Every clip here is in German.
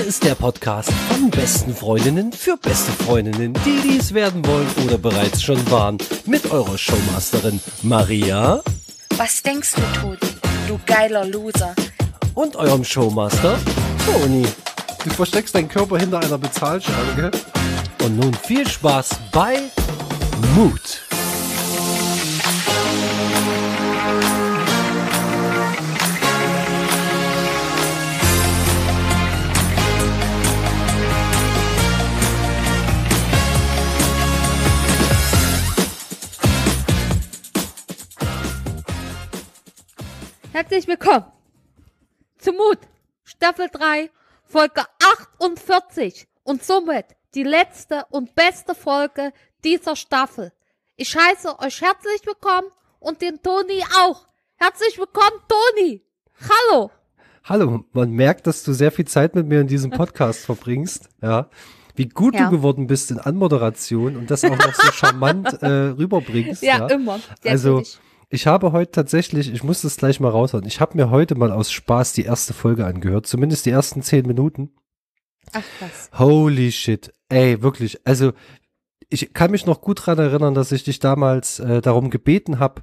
Hier ist der Podcast von besten Freundinnen für beste Freundinnen, die dies werden wollen oder bereits schon waren. Mit eurer Showmasterin Maria. Was denkst du, Todi? Du geiler Loser. Und eurem Showmaster Toni. Du versteckst deinen Körper hinter einer Bezahlschranke. Und nun viel Spaß bei Mut. Herzlich willkommen zu Mut, Staffel 3, Folge 48 und somit die letzte und beste Folge dieser Staffel. Ich heiße euch herzlich willkommen und den Toni auch. Herzlich willkommen, Toni. Hallo. Hallo, man merkt, dass du sehr viel Zeit mit mir in diesem Podcast verbringst, ja. Wie gut Ja. du geworden bist in Anmoderation und das auch noch so charmant äh, rüberbringst. Ja, Ja, immer. Sehr Also, kritisch. Ich habe heute tatsächlich, ich muss das gleich mal raushauen, ich habe mir heute mal aus Spaß die erste Folge angehört, zumindest die ersten zehn Minuten. Ach was. Holy shit. Ey, wirklich. Also, ich kann mich noch gut dran erinnern, dass ich dich damals äh, darum gebeten habe,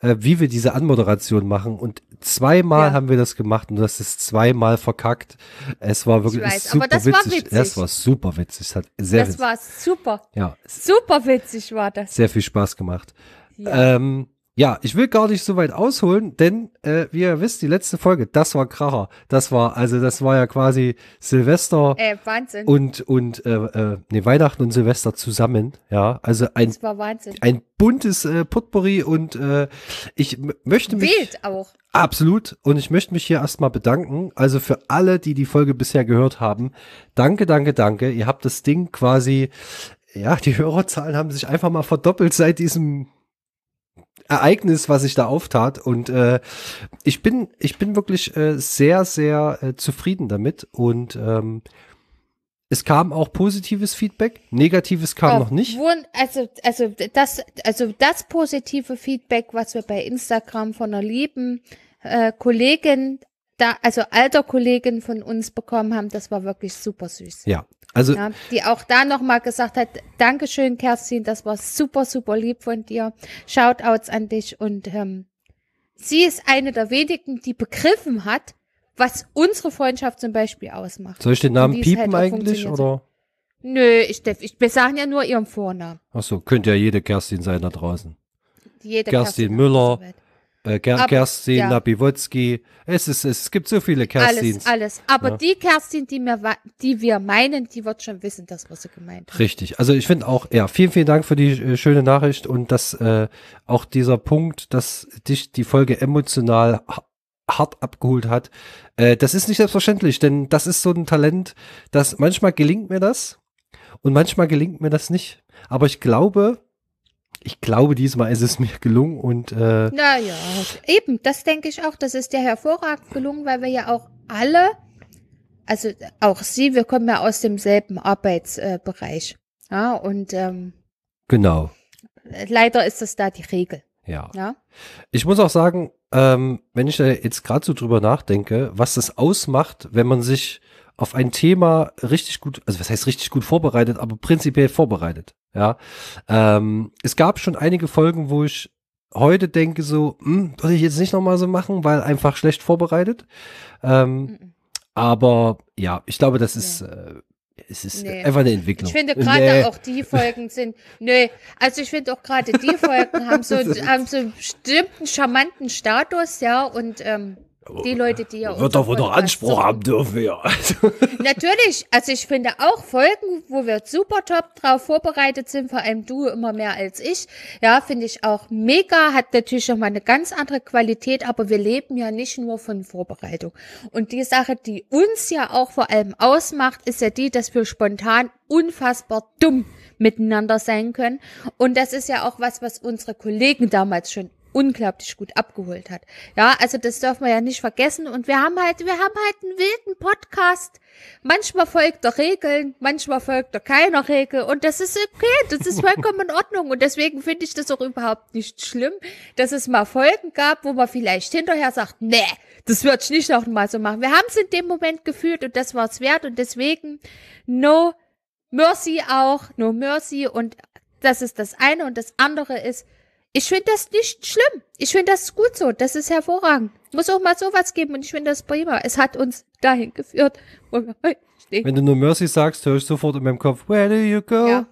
äh, wie wir diese Anmoderation machen. Und zweimal Ja. haben wir das gemacht und das ist zweimal verkackt. Es war wirklich weiß, super aber das war witzig. witzig. Es war super witzig. Es hat sehr, Das witzig. war super. ja, Super witzig war das. sehr viel Spaß gemacht. Ja. Ähm, ja, ich will gar nicht so weit ausholen, denn äh, wie ihr wisst, die letzte Folge, das war Kracher. Das war, also das war ja quasi Silvester Äh, Wahnsinn. und und äh, äh, nee, Weihnachten und Silvester zusammen, ja. Also ein das war Wahnsinn. ein buntes äh, Potpourri und äh, ich möchte mich Wild auch. absolut und ich möchte mich hier erstmal bedanken. Also für alle, die die Folge bisher gehört haben, danke, danke, danke. Ihr habt das Ding quasi, ja, die Hörerzahlen haben sich einfach mal verdoppelt seit diesem Ereignis, was sich da auftat. Und äh, ich bin, ich bin wirklich äh, sehr, sehr äh, zufrieden damit. Und ähm, es kam auch positives Feedback, negatives kam Oh, noch nicht. Also, also das, also das positive Feedback, was wir bei Instagram von einer lieben äh, Kollegin, da, also alter Kollegin von uns bekommen haben, das war wirklich super süß. Ja, also Ja, die auch da nochmal gesagt hat, Dankeschön, Kerstin, das war super, super lieb von dir. Shoutouts an dich und ähm, sie ist eine der wenigen, die begriffen hat, was unsere Freundschaft zum Beispiel ausmacht. soll ich den Namen piepen halt eigentlich oder? Nö, ich, ich, wir sagen ja nur ihren Vornamen. Ach so, könnte ja jede Kerstin sein da draußen. Jede Kerstin auf Müller. Äh, Ger Aber- Kerstin ja. Napiwotzki. Es ist, es gibt so viele Kerstins. Alles, alles. Aber Ja. die Kerstin, die, mir, die wir meinen, die wird schon wissen, das, was sie gemeint hat. Richtig. Also ich finde auch, ja, vielen, vielen Dank für die äh, schöne Nachricht und dass äh, auch dieser Punkt, dass dich die Folge emotional ha- hart abgeholt hat. Äh, das ist nicht selbstverständlich, denn das ist so ein Talent, dass manchmal gelingt mir das und manchmal gelingt mir das nicht. Aber ich glaube, ich glaube, diesmal ist es mir gelungen und äh, Naja, eben, das denke ich auch. Das ist dir hervorragend gelungen, weil wir ja auch alle, also auch Sie, wir kommen ja aus demselben Arbeitsbereich. Ja, und ähm, genau. leider ist das da die Regel. Ja. Ja, Ich muss auch sagen, ähm, wenn ich da jetzt gerade so drüber nachdenke, was das ausmacht, wenn man sich auf ein Thema richtig gut, also was heißt richtig gut vorbereitet, aber prinzipiell vorbereitet. Ja, ähm, es gab schon einige Folgen, wo ich heute denke so, hm, würde ich jetzt nicht nochmal so machen, weil einfach schlecht vorbereitet. Ähm, Mhm. Aber ja, ich glaube, das ist, äh, es ist Nee. einfach eine Entwicklung. ich finde gerade Nee. auch die Folgen sind, nö, also ich finde auch gerade die Folgen haben so, haben so einen bestimmten charmanten Status, ja, und ähm, die Leute, die ja Wird doch wohl noch Anspruch haben dürfen. Also, Natürlich, also ich finde auch Folgen, wo wir super top drauf vorbereitet sind, vor allem du immer mehr als ich. Ja, finde ich auch mega, hat natürlich schon mal eine ganz andere Qualität, aber wir leben ja nicht nur von Vorbereitung. Und die Sache, die uns ja auch vor allem ausmacht, ist ja die, dass wir spontan unfassbar dumm miteinander sein können. Und das ist ja auch was, was unsere Kollegen damals schon unglaublich gut abgeholt hat. Ja, also das dürfen wir ja nicht vergessen. Und wir haben halt, wir haben halt einen wilden Podcast. Manchmal folgt er Regeln, manchmal folgt er keiner Regel. Und das ist okay, das ist vollkommen in Ordnung. Und deswegen finde ich das auch überhaupt nicht schlimm, dass es mal Folgen gab, wo man vielleicht hinterher sagt, nee, das würde ich nicht noch mal so machen. Wir haben es in dem Moment gefühlt und das war es wert. Und deswegen, no mercy auch, no mercy. Und das ist das eine. Und das andere ist, ich finde das nicht schlimm. Ich finde das gut so. Das ist hervorragend. Muss auch mal sowas geben und ich finde das prima. Es hat uns dahin geführt, wo wir heute stehen. Wenn du nur Mercy sagst, höre ich sofort in meinem Kopf, where do you go? Ja.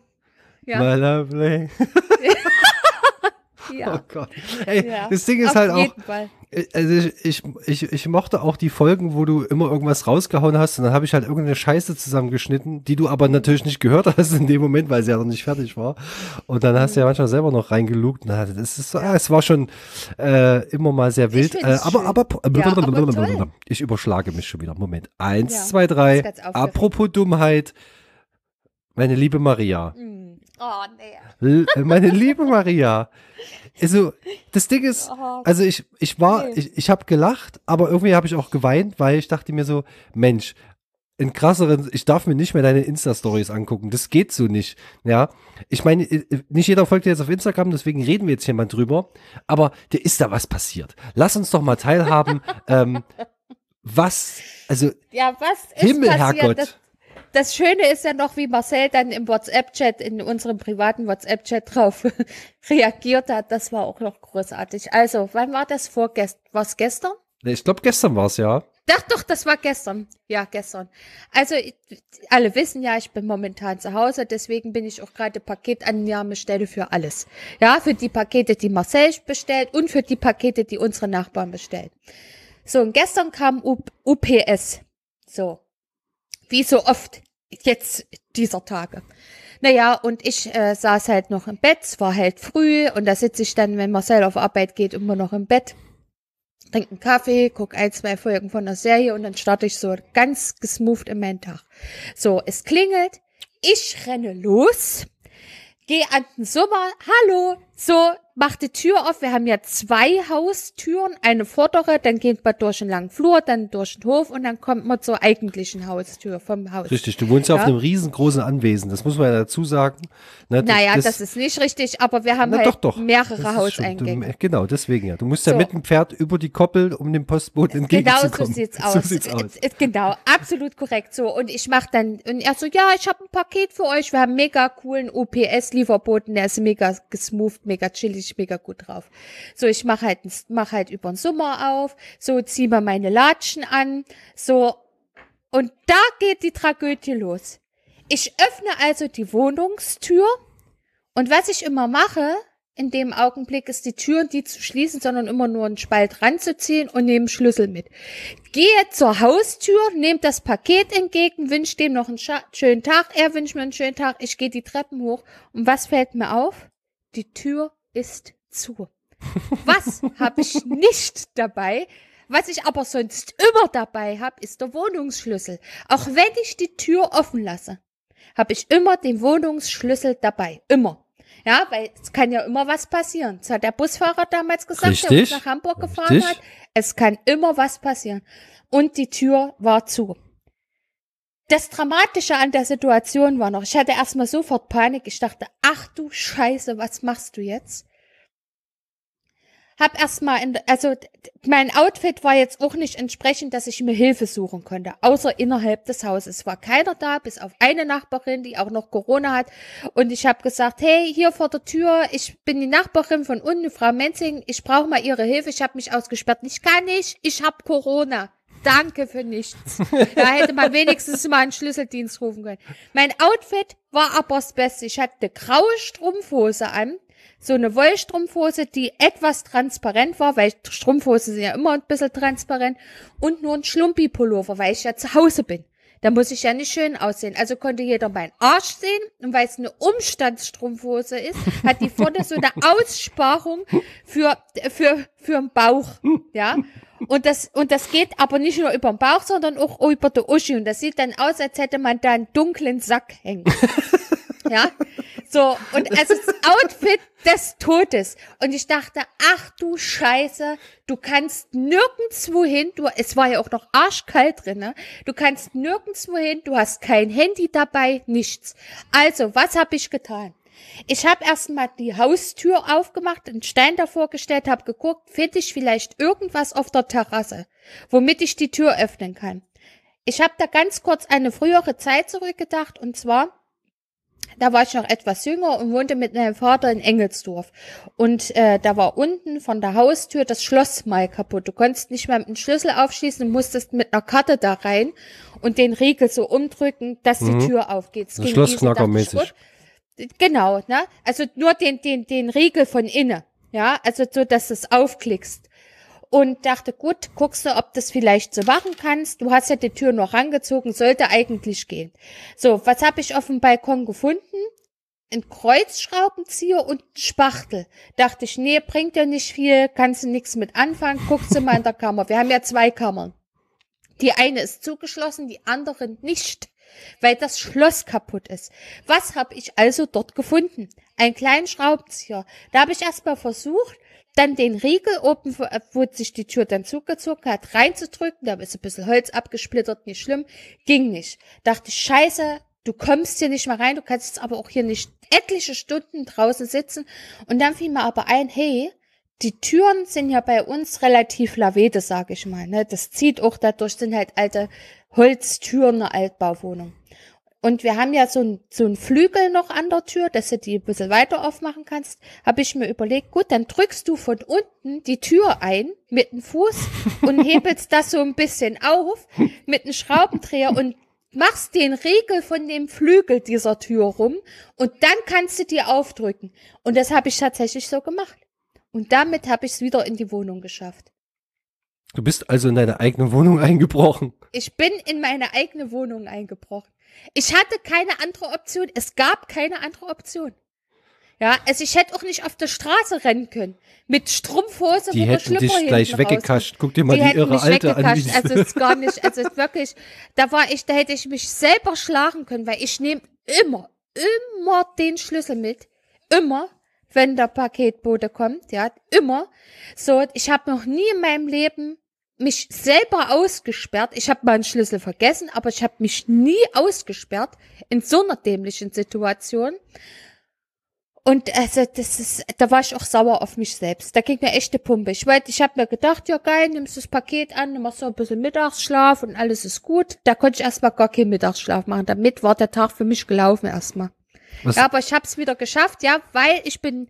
Ja. My lovely. ja. Oh Gott. Ey, Ja, das Ding ist auf halt auch, Fall. also ich, ich, ich, mochte auch die Folgen, wo du immer irgendwas rausgehauen hast und dann habe ich halt irgendeine Scheiße zusammengeschnitten, die du aber natürlich nicht gehört hast in dem Moment, weil sie ja noch nicht fertig war. Und dann hast du ja manchmal selber noch reingelugt. Na, das ist, ah, es war schon äh, immer mal sehr wild. Äh, aber, aber, Ja, aber ich überschlage mich schon wieder. Moment. Eins, Ja, zwei, drei. Apropos Dummheit. Meine liebe Maria. Hm. Oh, nee. L meine liebe Maria. Also, das Ding ist, Oh, also ich, ich war, ich, ich habe gelacht, aber irgendwie habe ich auch geweint, weil ich dachte mir so, Mensch, in krasseren, ich darf mir nicht mehr deine Insta-Stories angucken. Das geht so nicht. Ja, ich meine, äh, nicht jeder folgt dir jetzt auf Instagram, deswegen reden wir jetzt hier mal drüber. Aber dir ist da was passiert. Lass uns doch mal teilhaben, ähm, was, also Ja, was ist Himmel, passiert? Herrgott. Das, das Schöne ist ja noch, wie Marcel dann im WhatsApp-Chat, in unserem privaten WhatsApp-Chat drauf reagiert hat. Das war auch noch großartig. Also, wann war das? Vorgestern? War es gestern? ich glaube gestern war es ja. Doch, doch, das war gestern. Ja, gestern. Also, ich- alle wissen ja, ich bin momentan zu Hause, deswegen bin ich auch gerade Paketannahmestelle für alles. Ja, für die Pakete, die Marcel bestellt und für die Pakete, die unsere Nachbarn bestellen. So, und gestern kam U UPS. So. Wie so oft jetzt dieser Tage. Naja, und ich äh, saß halt noch im Bett, es war halt früh und da sitze ich dann, wenn Marcel auf Arbeit geht, immer noch im Bett trinke einen Kaffee, guck ein, zwei Folgen von der Serie und dann starte ich so ganz gesmoved in meinen Tag. So, es klingelt, ich renne los, gehe an den Sommer, hallo, so, mach die Tür auf. Wir haben ja zwei Haustüren, eine vordere, dann geht man durch den langen Flur, dann durch den Hof und dann kommt man zur eigentlichen Haustür vom Haus. Richtig, du wohnst ja, auf Ja. einem riesengroßen Anwesen, das muss man ja dazu sagen. Ne, Naja, das, ist nicht richtig, aber wir haben Na, halt doch, doch. mehrere Das schon- Hauseingänge. Du, genau, deswegen ja. Du musst ja So. mit dem Pferd über die Koppel, um dem Postboten Genau so entgegenzukommen. sieht's aus. So sieht's aus. Genau, absolut korrekt so. Und ich mach dann, und er so, ja, ich habe ein Paket für euch. Wir haben mega coolen UPS-Lieferboten, der ist mega gesmoved, mega chillig, mega gut drauf. So, ich mach halt, mach halt über den Sommer auf, so zieh mir meine Latschen an, so. Und da geht die Tragödie los. Ich öffne also die Wohnungstür und was ich immer mache, in dem Augenblick ist die Tür nicht zu schließen, sondern immer nur einen Spalt ranzuziehen und nehme Schlüssel mit. Gehe zur Haustür, nehme das Paket entgegen, wünsche dem noch einen schönen Tag, er wünscht mir einen schönen Tag, ich gehe die Treppen hoch und was fällt mir auf? Die Tür ist zu. Was habe ich nicht dabei? Was ich aber sonst immer dabei habe, ist der Wohnungsschlüssel. Auch wenn ich die Tür offen lasse, habe ich immer den Wohnungsschlüssel dabei. Immer. Ja, weil es kann ja immer was passieren. Das hat der Busfahrer damals gesagt, der Richtig. uns nach Hamburg gefahren Richtig. hat. Es kann immer was passieren. Und die Tür war zu. Das Dramatische an der Situation war noch, ich hatte erstmal sofort Panik. Ich dachte, ach du Scheiße, was machst du jetzt? Hab erstmal, also mein Outfit war jetzt auch nicht entsprechend, dass ich mir Hilfe suchen konnte, außer innerhalb des Hauses. War keiner da, bis auf eine Nachbarin, die auch noch Corona hat. Und ich habe gesagt, hey, hier vor der Tür, ich bin die Nachbarin von unten, Frau Menzing, ich brauche mal Ihre Hilfe. Ich habe mich ausgesperrt. Ich kann nicht, ich habe Corona. Danke für nichts. Da hätte man wenigstens mal einen Schlüsseldienst rufen können. Mein Outfit war aber das Beste. Ich hatte graue Strumpfhose an, so eine Wollstrumpfhose, die etwas transparent war, weil Strumpfhosen sind ja immer ein bisschen transparent, und nur ein Schlumpi-Pullover, weil ich ja zu Hause bin. Da muss ich ja nicht schön aussehen. Also konnte jeder meinen Arsch sehen. Und weil es eine Umstandsstrumpfhose ist, hat die vorne so eine Aussparung für, für, für den Bauch. Ja. Und das, und das geht aber nicht nur über den Bauch, sondern auch über die Uschi. Und das sieht dann aus, als hätte man da einen dunklen Sack hängen. Ja. So, und also das Outfit des Todes. Und ich dachte, ach du Scheiße, du kannst nirgendwo hin, du, es war ja auch noch arschkalt drin, ne? Du kannst nirgendwo hin, du hast kein Handy dabei, nichts. Also, was habe ich getan? Ich habe erstmal die Haustür aufgemacht, einen Stein davor gestellt, habe geguckt, finde ich vielleicht irgendwas auf der Terrasse, womit ich die Tür öffnen kann. Ich habe da ganz kurz eine frühere Zeit zurückgedacht und zwar da war ich noch etwas jünger und wohnte mit meinem Vater in Engelsdorf. Und äh, da war unten von der Haustür das Schloss mal kaputt. Du konntest nicht mehr mit dem Schlüssel aufschließen, du musstest mit einer Karte da rein und den Riegel so umdrücken, dass Mhm. die Tür aufgeht. Es So ging Schlossknackermäßig. Genau, ne? Also nur den, den, den Riegel von innen. Ja, also so, dass du es aufklickst. Und dachte, gut, guckst du, ob das vielleicht so machen kannst. Du hast ja die Tür noch rangezogen, sollte eigentlich gehen. So, was habe ich auf dem Balkon gefunden? Ein Kreuzschraubenzieher und ein Spachtel. Dachte ich, nee, bringt ja nicht viel, kannst du nichts mit anfangen, guckst du mal in der Kammer. Wir haben ja zwei Kammern. Die eine ist zugeschlossen, die andere nicht, weil das Schloss kaputt ist. Was habe ich also dort gefunden? Einen kleinen Schraubenzieher. Da habe ich erstmal versucht, dann den Riegel oben, wo- wo sich die Tür dann zugezogen hat, reinzudrücken. Da ist ein bisschen Holz abgesplittert, nicht schlimm. Ging nicht. Dachte ich, scheiße, du kommst hier nicht mehr rein, du kannst jetzt aber auch hier nicht etliche Stunden draußen sitzen. Und dann fiel mir aber ein, hey, die Türen sind ja bei uns relativ lavede, sag ich mal. Ne? Das zieht auch dadurch, sind halt alte Holztüren, eine Altbauwohnung. Und wir haben ja so ein, so ein Flügel noch an der Tür, dass du die ein bisschen weiter aufmachen kannst. Habe ich mir überlegt, gut, dann drückst du von unten die Tür ein mit dem Fuß und hebelst das so ein bisschen auf mit einem Schraubendreher und machst den Riegel von dem Flügel dieser Tür rum und dann kannst du die aufdrücken. Und das habe ich tatsächlich so gemacht. Und damit habe ich es wieder in die Wohnung geschafft. Du bist also in deine eigene Wohnung eingebrochen. Ich bin in meine eigene Wohnung eingebrochen. Ich hatte keine andere Option. Es gab keine andere Option. Ja, also ich hätte auch nicht auf der Straße rennen können. Mit Strumpfhose, Die wo hätten dich Schlüpper gleich hinten raus- weggekascht. Guck dir mal die, hätten irre Alte an. die- Also es ist gar nicht, also es ist wirklich, da war ich, da hätte ich mich selber schlagen können, weil ich nehme immer, immer den Schlüssel mit. Immer, wenn der Paketbote kommt, ja, immer. So, ich habe noch nie in meinem Leben mich selber ausgesperrt. Ich habe meinen Schlüssel vergessen, aber ich habe mich nie ausgesperrt in so einer dämlichen Situation. Und also das ist, da war ich auch sauer auf mich selbst. Da ging mir echt die Pumpe. Ich wollte, ich habe mir gedacht, ja geil, nimmst das Paket an, machst so ein bisschen Mittagsschlaf und alles ist gut. Da konnte ich erstmal gar keinen Mittagsschlaf machen. Damit war der Tag für mich gelaufen erstmal. Was, Ja, aber ich habe es wieder geschafft, ja, weil ich bin,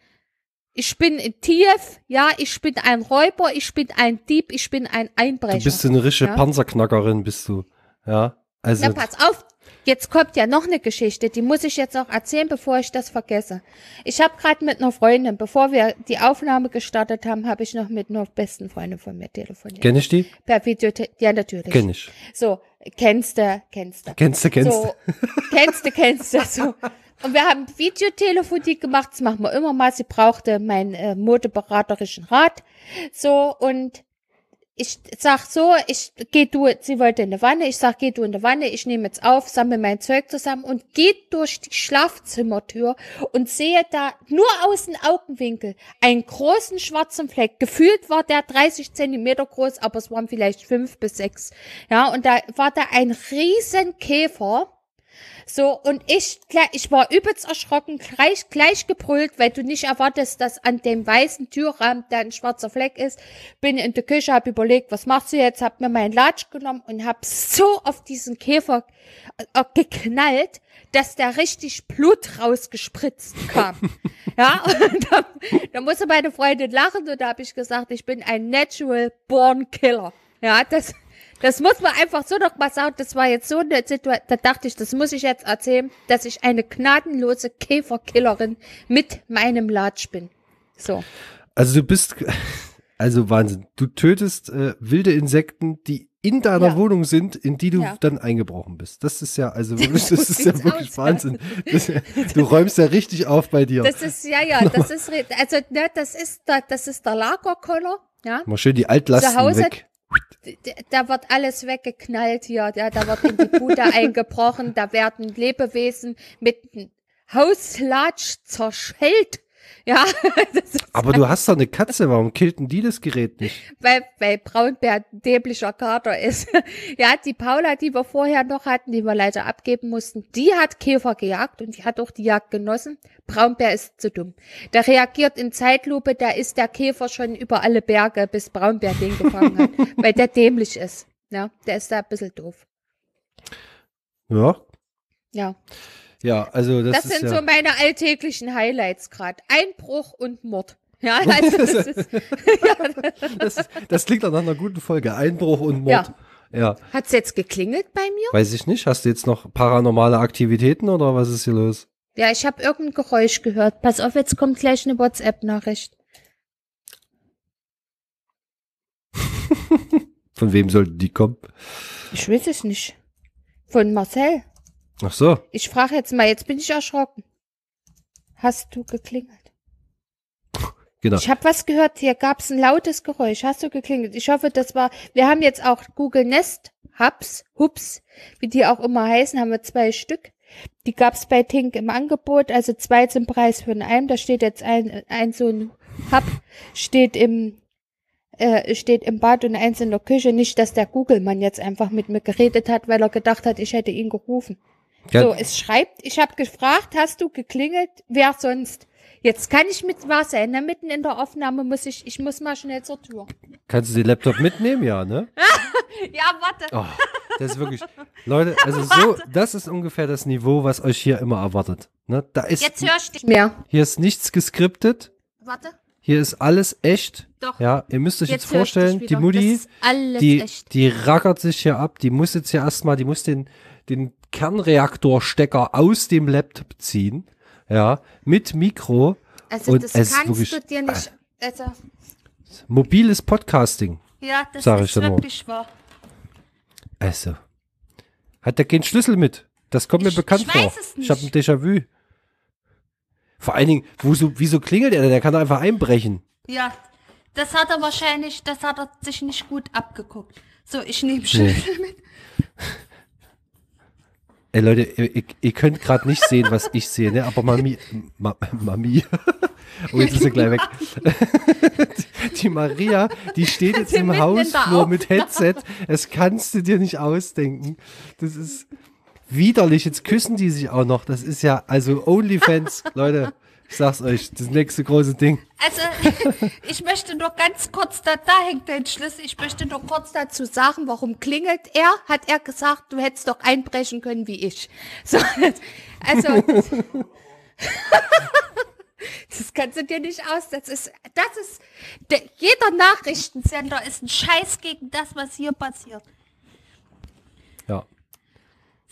ich bin in Tief, ja, ich bin ein Räuber, ich bin ein Dieb, ich bin ein Einbrecher. du bist eine richtige ja? Panzerknackerin, bist du. Ja. Also, Na, pass auf. Jetzt kommt ja noch eine Geschichte, die muss ich jetzt noch erzählen, bevor ich das vergesse. Ich habe gerade mit einer Freundin, bevor wir die Aufnahme gestartet haben, habe ich noch mit einer besten Freundin von mir telefoniert. kenn ich die? per Video, ja natürlich. Kenn ich. So, kennst du, kennst du. Kennst du, kennst du. So, kennst du, kennst du. So. Und wir haben Videotelefonie gemacht, das machen wir immer mal. Sie brauchte meinen äh, modeberaterischen Rat. So, und ich sag so, ich geh du, sie wollte in die Wanne, ich sag, geh du in die Wanne, ich nehme jetzt auf, sammle mein Zeug zusammen und geht durch die Schlafzimmertür und sehe da nur aus dem Augenwinkel einen großen schwarzen Fleck. Gefühlt war der 30 Zentimeter groß, aber es waren vielleicht fünf bis sechs. Ja, und da war da ein riesen Käfer. So, und ich, ich war übelst erschrocken, gleich, gleich gebrüllt, weil du nicht erwartest, dass an dem weißen Türrahmen da ein schwarzer Fleck ist. Bin in der Küche, hab überlegt, was machst du jetzt? Hab mir meinen Latsch genommen und hab so auf diesen Käfer äh, geknallt, dass da richtig Blut rausgespritzt kam. ja, und da, da musste meine Freundin lachen und da habe ich gesagt, ich bin ein natural born killer. Ja, das, das muss man einfach so noch mal sagen. Das war jetzt so eine Situation, da dachte ich, das muss ich jetzt erzählen, dass ich eine gnadenlose Käferkillerin mit meinem Latsch bin. So. Also du bist, also Wahnsinn. Du tötest äh, wilde Insekten, die in deiner Ja. Wohnung sind, in die du Ja. dann eingebrochen bist. Das ist ja, also wirklich, das ist ja wirklich aus. Wahnsinn. Das, du räumst ja richtig auf bei dir. Das ist, ja, ja, das ist, also, ne, das ist, der, das ist der Lagerkoller, ja. Mal schön die Altlasten Zu Hause- weg. Da wird alles weggeknallt hier, ja, da wird in die Bude eingebrochen, da werden Lebewesen mit Hauslatsch zerschellt. Ja, Aber du hast doch eine Katze, warum killt denn die das Gerät nicht? weil, weil Braunbär ein dämlicher Kater ist. ja, die Paula, die wir vorher noch hatten, die wir leider abgeben mussten, die hat Käfer gejagt und die hat auch die Jagd genossen. Braunbär ist zu dumm. Der reagiert in Zeitlupe, da ist der Käfer schon über alle Berge, bis Braunbär den gefangen hat, weil der dämlich ist. Ja, der ist da ein bisschen doof. Ja, Ja, ja, also das, das, ist sind ja, so meine alltäglichen Highlights gerade. Einbruch und Mord. Ja, also das ist, das, das klingt nach einer guten Folge. Einbruch und Mord. Ja. hat's jetzt geklingelt bei mir? weiß ich nicht. Hast du jetzt noch paranormale Aktivitäten oder was ist hier los? Ja, ich habe irgendein Geräusch gehört. Pass auf, jetzt kommt gleich eine WhatsApp-Nachricht. Von wem sollten die kommen? Ich weiß es nicht. Von Marcel. Ach so. Ich frage jetzt mal, jetzt bin ich erschrocken. Hast du geklingelt? Genau. Ich habe was gehört, hier gab's ein lautes Geräusch. Hast du geklingelt? Ich hoffe, das war. Wir haben jetzt auch Google Nest Hubs, Hubs, wie die auch immer heißen, haben wir zwei Stück. Die gab's bei Tink im Angebot, also zwei zum Preis für einen. Da steht jetzt ein, ein so ein Hub, steht im äh, steht im Bad und eins in der Küche. Nicht, dass der Google-Mann jetzt einfach mit mir geredet hat, weil er gedacht hat, ich hätte ihn gerufen. Ja, So, es schreibt, ich habe gefragt, hast du geklingelt? Wer sonst? Jetzt kann ich mit was sein, ne? Mitten in der Aufnahme muss ich, ich muss mal schnell zur Tür. Kannst du den Laptop mitnehmen? Ja, ne? Ja, warte. Oh, das ist wirklich. Leute, also so, das ist ungefähr das Niveau, was euch hier immer erwartet. Ne? Da ist, Jetzt hör ich dich mehr. hier ist nichts geskriptet. Warte. Hier ist alles echt. Doch. Ja, ihr müsst euch jetzt, dich vorstellen, die. Mutti, die, echt. die rackert sich hier ab. Die muss jetzt ja erstmal, die muss den, den Kernreaktorstecker aus dem Laptop ziehen. Ja, mit Mikro. Also und das es kannst wirklich- du dir nicht. Also, Mobiles Podcasting. ja, das Sag ich ist mal. wirklich wahr. Also. Hat der keinen Schlüssel mit? Das kommt mir Ich- bekannt ich vor. Ich habe ein. Déjà-vu. Vor allen Dingen, wo so, wieso klingelt er denn? Der kann einfach einbrechen. Ja, das hat er wahrscheinlich, das hat er sich nicht gut abgeguckt. So, ich nehme Nee. Schlüssel mit. Ey Leute, ihr, ihr- könnt gerade nicht sehen, was ich sehe, ne? Aber Mami, Ma, Mami. Oh, jetzt ist sie gleich weg. Die, Maria, die steht jetzt im Hausflur mit Headset. Das kannst du dir nicht ausdenken. Das ist widerlich. Jetzt küssen die sich auch noch. Das ist ja, also OnlyFans, Leute, ich sag's euch, das nächste große Ding. Also, ich möchte nur ganz kurz, da, da hängt dein Schlüssel, ich möchte nur kurz da, Zu sagen, warum klingelt er, hat er gesagt, du hättest doch einbrechen können wie ich. So, also. Das kannst du dir nicht aus. Das ist, das ist, der, jeder Nachrichtensender Sender ist ein Scheiß gegen das, was hier passiert.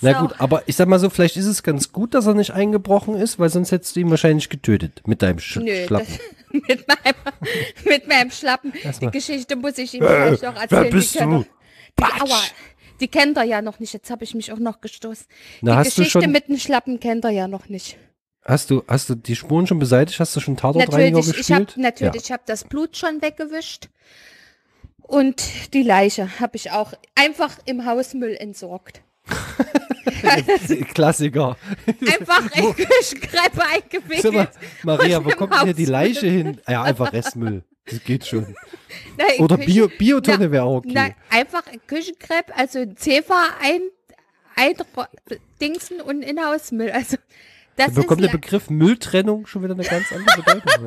Ja. Na So. gut, aber ich sag mal so, vielleicht ist es ganz gut, dass er nicht eingebrochen ist, weil sonst hättest du ihn wahrscheinlich getötet mit deinem Sch Nö, Schlappen. das, mit, meinem, mit meinem Schlappen. Die. Geschichte muss ich ihm gleich noch erzählen. wer bist die kennt du? er- Die, aua, die kennt er ja noch nicht. Jetzt habe ich mich auch noch gestoßen. Na, die hast du Geschichte schon- mit dem Schlappen kennt er ja noch nicht. Hast du, hast du die Spuren schon beseitigt? Hast du schon Tatortreiniger Natürlich, ich gespielt? natürlich, ich habe das Blut schon weggewischt. Und die Leiche habe ich auch einfach im Hausmüll entsorgt. Ja. Klassiker. Einfach in Küchenkreppe eingewickelt. Mal, Maria, wo kommt denn hier die. Leiche hin? Ja, einfach Restmüll. Das geht schon. Nein, in Oder Bio, Biotonne Na, wäre auch okay. Nein, einfach ein Küchenkrepp, also Zewa ein, ein Dingsen und in Hausmüll. Also das Da bekommt der Begriff Mülltrennung schon wieder eine ganz andere Bedeutung.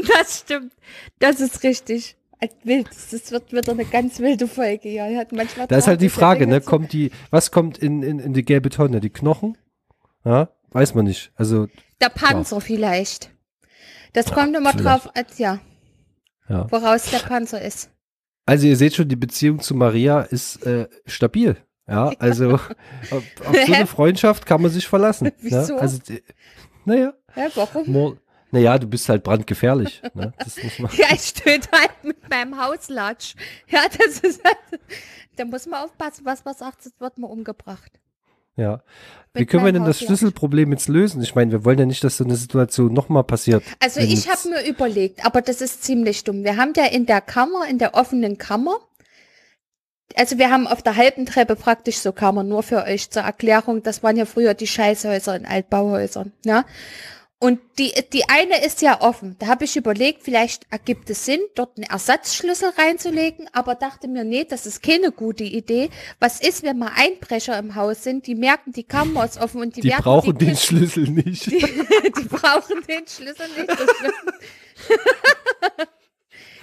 das stimmt. Das ist richtig. Das wird wieder eine ganz wilde Folge. Ja, hat manchmal Da ist halt die Frage, ne? Kommt die, was kommt in, in, in die gelbe Tonne? Die Knochen? Ja, weiß man nicht. Also, Der Panzer vielleicht. Das kommt immer vielleicht. drauf, als, ja, ja. woraus der Panzer ist. Also ihr seht schon, die Beziehung zu Maria ist äh, stabil. Ja, also auf, auf so eine Freundschaft kann man sich verlassen. Wieso? Ne? Also, die- naja, Ja, warum? Naja, du bist halt brandgefährlich. Ne? Ja, ich töte halt mit meinem Hauslatsch. Ja, das ist halt, da muss man aufpassen, was man sagt, sonst wird man umgebracht. ja. Wie Mit können wir denn das. Schlüsselproblem jetzt lösen? Ich meine, wir wollen ja nicht, dass so eine Situation nochmal passiert. Also ich habe mir überlegt, aber das ist ziemlich dumm. Wir haben ja in der Kammer, in der offenen Kammer, also wir haben auf der halben Treppe praktisch so Kammern, nur für euch zur Erklärung, das waren ja früher die Scheißhäuser in Altbauhäusern, ja. Und die, die eine ist ja offen. Da habe ich überlegt, vielleicht ergibt es Sinn, dort einen Ersatzschlüssel reinzulegen, aber dachte mir, nee, das ist keine gute Idee. Was ist, wenn mal Einbrecher im Haus sind, die merken, die Kammer ist offen und die, Die werden brauchen die den Schlüssel nicht. die, die brauchen den Schlüssel nicht.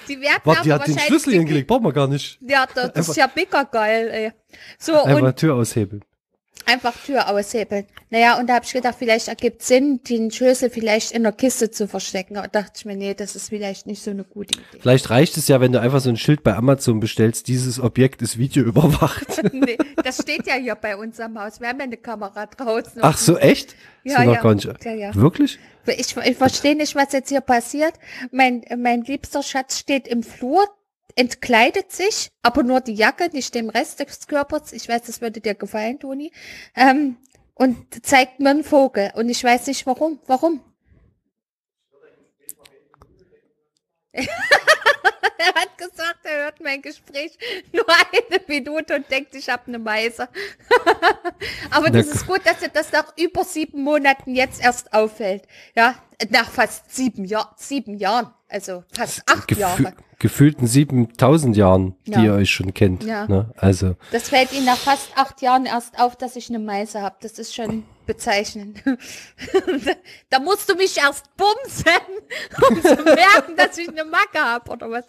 Die werden Warte, die hat den Schlüssel hingelegt, brauchen wir gar nicht. Ja, das, das ist ja mega geil, ey. So, Einfach und Tür aushebeln. Einfach Tür aushebeln. Naja, und da habe ich gedacht, vielleicht ergibt Sinn, den Schlüssel vielleicht in der Kiste zu verstecken. Aber dachte ich mir, nee, das ist vielleicht nicht so eine gute Idee. Vielleicht reicht es ja, wenn du einfach so ein Schild bei Amazon bestellst, dieses Objekt ist videoüberwacht. nee, das steht ja hier bei uns am Haus. Wir haben ja eine Kamera draußen. Ach so, echt? Ja, ja. Ja, ja. Wirklich? Ich, ich verstehe nicht, was jetzt hier passiert. Mein, mein liebster Schatz steht im Flur, entkleidet sich, aber nur die Jacke, nicht den Rest des Körpers. Ich weiß, das würde dir gefallen, Toni. Ähm, und zeigt mir einen Vogel. Und ich weiß nicht warum. Warum? er hat gesagt, er hört mein Gespräch nur eine Minute und denkt, ich habe eine Meise. Aber das ist gut, dass dir das nach über sieben Monaten jetzt erst auffällt. Ja, nach fast sieben, Jahr, sieben Jahren. Also fast acht Gefü Jahre. gefühlten 7000 Jahren, die Ja. ihr euch schon kennt. Ja. Ne? Also, Das fällt Ihnen nach fast acht Jahren erst auf, dass ich eine Meise habe. Das ist schon bezeichnend. da musst du mich erst bumsen, um zu merken, dass ich eine Macke habe, oder was?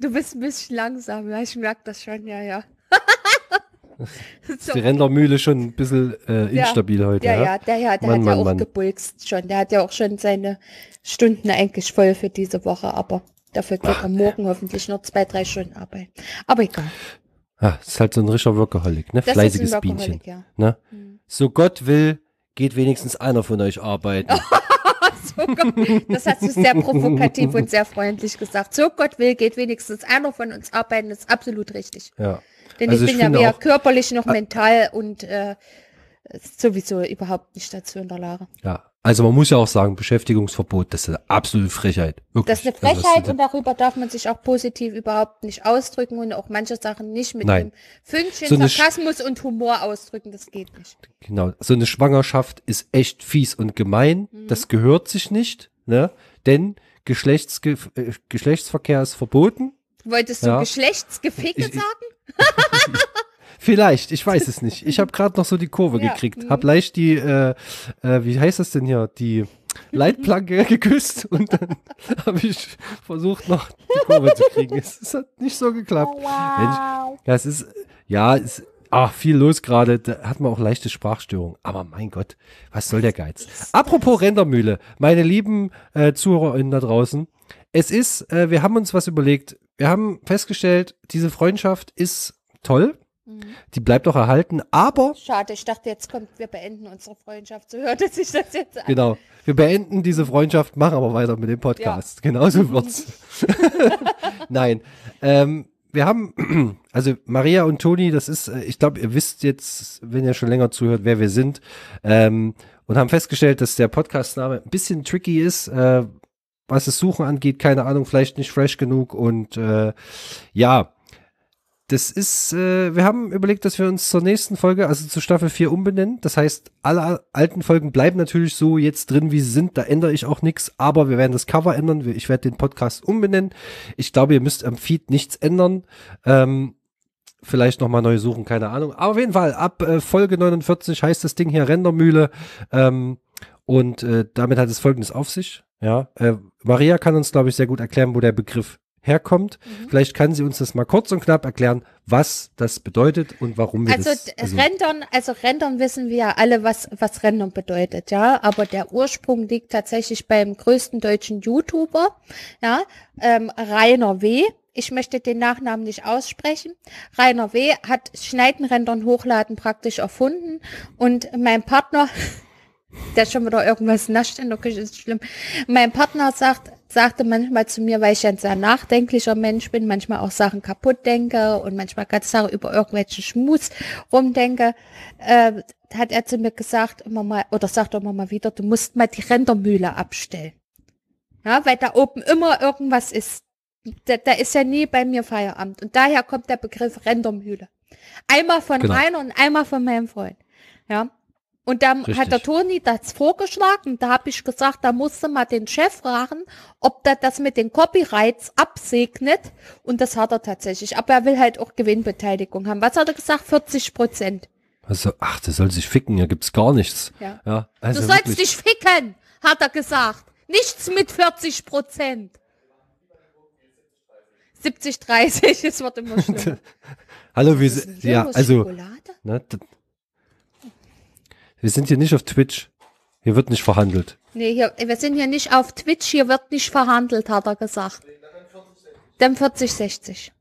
Du bist ein bisschen langsam, ja, ich merke das schon, ja, ja. so. die Rendermühle schon ein bisschen äh, Ja. instabil heute. Ja, Ja, ja, der, ja, der Mann, hat ja Mann, auch Mann. gebulkst schon. Der hat ja auch schon seine Stunden eigentlich voll für diese Woche, aber dafür geht er morgen hoffentlich noch zwei, drei Stunden arbeiten. Aber egal. Ah, ist halt so ein rischer Workaholic, ne? Das Fleißiges ein Bienchen. Workaholic, ja. Ne? Hm. So Gott will, geht wenigstens einer von euch arbeiten. Das hast du sehr provokativ und sehr freundlich gesagt. So Gott will, geht wenigstens einer von uns arbeiten, das ist absolut richtig. ja. Denn Also ich ich bin ja weder auch- körperlich noch mental und äh, sowieso überhaupt nicht dazu in der Lage. Ja. Also man muss ja auch sagen, Beschäftigungsverbot, das ist eine absolute Frechheit. Wirklich. Das ist eine Also, Frechheit das- und darüber darf man sich auch positiv überhaupt nicht ausdrücken und auch manche Sachen nicht mit Nein. einem Fünkchen So Sarkasmus und Humor ausdrücken. Das geht nicht. Genau, so eine Schwangerschaft ist echt fies und gemein. Mhm. Das gehört sich nicht, ne? Denn Geschlechtsge äh, Geschlechtsverkehr ist verboten. Wolltest du Ja. Geschlechtsgeficke sagen? Vielleicht, ich weiß es nicht. Ich habe gerade noch so die Kurve Ja, gekriegt. mhm. Hab leicht die, äh, äh, wie heißt das denn hier, die Leitplanke geküsst und dann habe ich versucht noch die Kurve zu kriegen. Es, es hat nicht so geklappt. Mensch, ja, es ist, ja, es ach, viel los gerade. Da hat man auch leichte Sprachstörung. Aber mein Gott, was soll der Geiz? Apropos Rendermühle, meine lieben äh, ZuhörerInnen da draußen. Es ist, äh, wir haben uns was überlegt. Wir haben festgestellt, diese Freundschaft ist toll. Die bleibt auch erhalten, aber Schade, ich dachte, jetzt kommt, wir beenden unsere Freundschaft. So hörte sich das jetzt an. genau, wir beenden diese Freundschaft, machen aber weiter mit dem Podcast. Genauso wird's. Nein, ähm, wir haben, also Maria und Toni, das ist, äh, ich glaube, ihr wisst jetzt, wenn ihr schon länger zuhört, wer wir sind, ähm, und haben festgestellt, dass der Podcastname ein bisschen tricky ist, äh, was das Suchen angeht, keine Ahnung, vielleicht nicht fresh genug und äh, ja, das ist, äh, wir haben überlegt, dass wir uns zur nächsten Folge, also zu Staffel 4 umbenennen. Das heißt, alle alten Folgen bleiben natürlich so jetzt drin, wie sie sind. Da ändere ich auch nichts, aber wir werden das Cover ändern. Ich werde den Podcast umbenennen. Ich glaube, ihr müsst am Feed nichts ändern. Ähm, vielleicht nochmal neu suchen, keine Ahnung. Aber auf jeden Fall, ab äh, Folge 49 heißt das Ding hier Rendermühle. Ähm, und äh, damit hat es folgendes auf sich. Ja, äh, Maria kann uns, glaube ich, sehr gut erklären, wo der Begriff herkommt. Vielleicht kann sie uns das mal kurz und knapp erklären, was das bedeutet und warum wir Also, das. d- Rendern, also Rendern wissen wir ja alle, was, was Rendern bedeutet, ja. Aber der Ursprung liegt tatsächlich beim größten deutschen YouTuber, ja, ähm, Rainer W. Ich möchte den Nachnamen nicht aussprechen. Rainer W. hat Schneiden, Rendern, Hochladen praktisch erfunden und mein Partner, der schon wieder irgendwas nascht in der Küche, ist schlimm. Mein Partner sagt, sagte manchmal zu mir, weil ich ein sehr nachdenklicher Mensch bin, manchmal auch Sachen kaputt denke und manchmal ganz Sachen über irgendwelchen Schmus rumdenke, äh, hat er zu mir gesagt, immer mal, oder sagt er immer mal wieder, du musst mal die Rendermühle abstellen. Ja, weil da oben immer irgendwas ist. da, da ist ja nie bei mir Feierabend. Und daher kommt der Begriff Rendermühle. Einmal von Genau. Rainer und einmal von meinem Freund. Ja. Und dann Richtig. hat der Toni das vorgeschlagen. Da habe ich gesagt, da musste mal den Chef fragen, ob der das mit den Copyrights absegnet. Und das hat er tatsächlich. Aber er will halt auch Gewinnbeteiligung haben. Was hat er gesagt? 40 Prozent. Also, ach, der soll sich ficken, hier gibt's gar nichts. Ja. ja also du sollst wirklich. dich ficken, hat er gesagt. Nichts mit 40 Prozent. 70, 30, es wird immer schlimmer. Hallo, Was ist ja, also, Schokolade? ne, wir sind hier nicht auf Twitch. Hier wird nicht verhandelt. Nee, hier, wir sind hier nicht auf Twitch, hier wird nicht verhandelt, hat er gesagt. Dann 40, 60.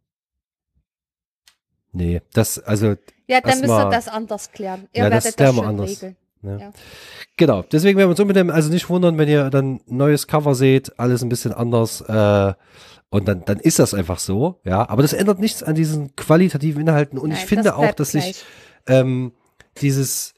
Nee, das, also, Ja, dann müsst ihr das anders klären. Ihr Ja, das werdet das wir schon anders. regeln. ne. Ja. Genau, deswegen werden wir uns unbedingt, also nicht wundern, wenn ihr dann neues Cover seht, alles ein bisschen anders, äh, und dann, dann ist das einfach so, ja. Aber das ändert nichts an diesen qualitativen Inhalten. Und ich Nein, finde das auch, dass sich gleich. ähm, dieses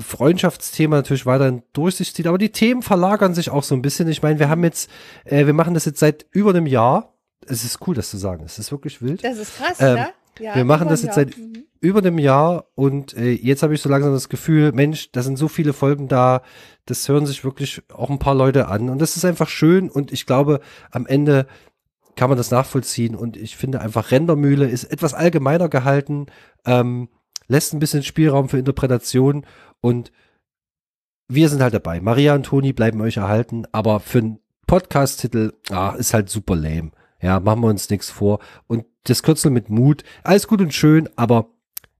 Freundschaftsthema natürlich weiterhin durch sich zieht, aber die Themen verlagern sich auch so ein bisschen. Ich meine, wir haben jetzt, äh, wir machen das jetzt seit über einem Jahr. Es ist cool, das zu sagen. Es ist wirklich wild. Das ist krass, Ähm, ne? Ja, wir machen das jetzt seit Mhm. über einem Jahr und äh, jetzt habe ich so langsam das Gefühl, Mensch, da sind so viele Folgen da, das hören sich wirklich auch ein paar Leute an und das ist einfach schön und ich glaube, am Ende kann man das nachvollziehen und ich finde einfach Rendermühle ist etwas allgemeiner gehalten, ähm, lässt ein bisschen Spielraum für Interpretation und wir sind halt dabei. Maria und Toni bleiben euch erhalten, aber für einen Podcast-Titel ah, ist halt super lame. Ja, machen wir uns nichts vor. Und das Kürzel mit Mut, alles gut und schön, aber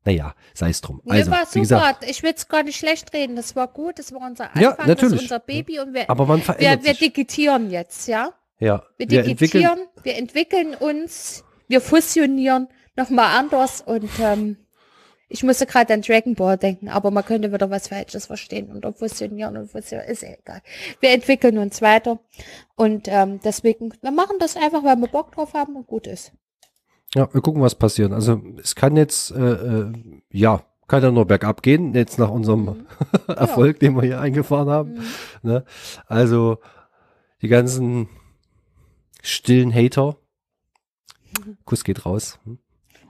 naja, sei es drum. Nee, Also, war super. gesagt, ich will es gar nicht schlecht reden. Das war gut. Das war unser Anfang. Ja, Das natürlich. ist unser Baby. Und wir, aber man wir, verändert wir sich. digitieren jetzt, ja? Ja, Wir wir entwickeln, digitieren, wir entwickeln uns, wir fusionieren nochmal anders und ähm, ich musste gerade an Dragon Ball denken, aber man könnte wieder was Falsches verstehen unter fusionieren und fusionieren, ist ja egal. Wir entwickeln uns weiter und ähm, deswegen, wir machen das einfach, weil wir Bock drauf haben und gut ist. ja, wir gucken, was passiert. Also, es kann jetzt, äh, äh, ja, kann ja nur bergab gehen, jetzt nach unserem Erfolg, den wir hier eingefahren haben. Mhm. Ne? Also, die ganzen stillen Hater, Kuss geht raus. Hm?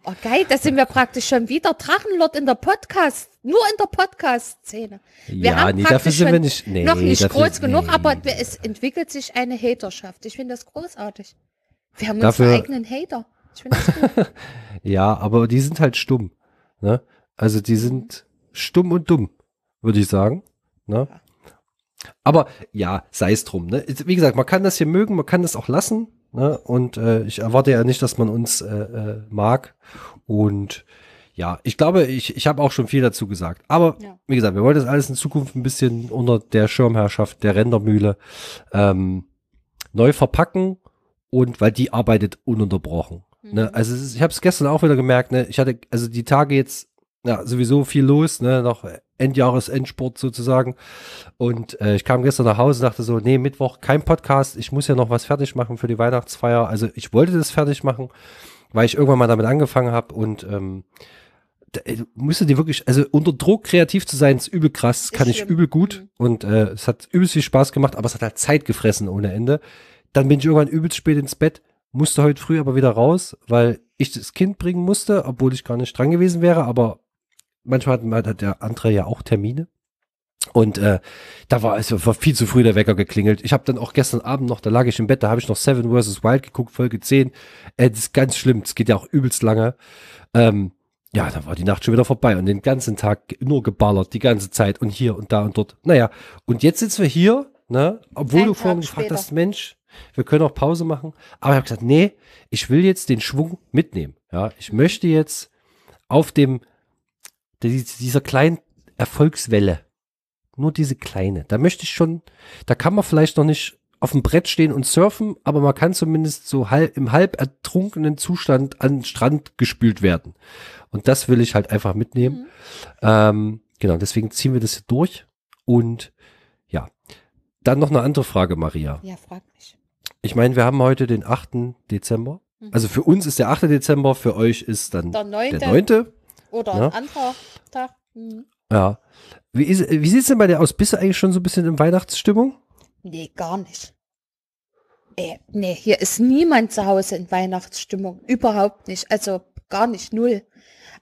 Oh geil, da sind wir praktisch schon wieder Drachenlord in der Podcast, nur in der Podcast-Szene. Wir Ja, haben nee, dafür sind wir nicht, nee, noch nicht dafür- groß genug, nee. aber es entwickelt sich eine Haterschaft. Ich finde das großartig. Wir haben Dafür- unsere eigenen Hater. Ich finde das gut. Ja, aber die sind halt stumm. Ne? Also die sind stumm und dumm, würde ich sagen. Ne? Aber ja, sei es drum. Ne? Wie gesagt, man kann das hier mögen, man kann das auch lassen. Ne? Und äh, ich erwarte ja nicht, dass man uns äh, äh, mag. Und ja, ich glaube, ich, ich habe auch schon viel dazu gesagt. Aber Ja. wie gesagt, wir wollen das alles in Zukunft ein bisschen unter der Schirmherrschaft der Rendermühle ähm, neu verpacken. Und weil die arbeitet ununterbrochen. Ne? Also es ist, ich habe es gestern auch wieder gemerkt, ne? ich hatte also die Tage jetzt ja, sowieso viel los, ne, noch Endjahresendsport sozusagen. Und äh, ich kam gestern nach Hause und dachte so, nee, Mittwoch kein Podcast, ich muss ja noch was fertig machen für die Weihnachtsfeier. Also ich wollte das fertig machen, weil ich irgendwann mal damit angefangen habe und ähm, da, ey, du musst dir wirklich, also unter Druck kreativ zu sein, ist übel krass, kann ich übel gut. Und äh, es hat übelst viel Spaß gemacht, aber es hat halt Zeit gefressen ohne Ende. Dann bin ich irgendwann übelst spät ins Bett, musste heute früh aber wieder raus, weil ich das Kind bringen musste, obwohl ich gar nicht dran gewesen wäre, aber manchmal hat, hat der andere ja auch Termine. Und äh, da war es war viel zu früh der Wecker geklingelt. Ich habe dann auch gestern Abend noch, da lag ich im Bett, da habe ich noch Seven vs. Wild geguckt, Folge 10. Äh, das ist ganz schlimm, das geht ja auch übelst lange. Ähm, ja, da war die Nacht schon wieder vorbei und den ganzen Tag nur geballert, die ganze Zeit und hier und da und dort. Naja, und jetzt sitzen wir hier, ne, obwohl Ein du vorhin gefragt hast, Mensch, wir können auch Pause machen. Aber ich habe gesagt, nee, ich will jetzt den Schwung mitnehmen. Ja, ich möchte jetzt auf dem dieser kleinen Erfolgswelle, nur diese kleine, da möchte ich schon, da kann man vielleicht noch nicht auf dem Brett stehen und surfen, aber man kann zumindest so halb, im halb ertrunkenen Zustand an den Strand gespült werden. Und das will ich halt einfach mitnehmen. Ähm, genau, deswegen ziehen wir das hier durch. Und ja, dann noch eine andere Frage, Maria. Ja, frag mich. Ich meine, wir haben heute den 8. Dezember. Also für uns ist der 8. Dezember, für euch ist dann Der neunte der 9. oder Ja. ein anderer Tag. Mhm. Ja. Wie, ist, wie sieht's denn bei dir aus? Bist du eigentlich schon so ein bisschen in Weihnachtsstimmung? Nee, gar nicht. Ey, nee, hier ist niemand zu Hause in Weihnachtsstimmung. Überhaupt nicht. Also gar nicht null.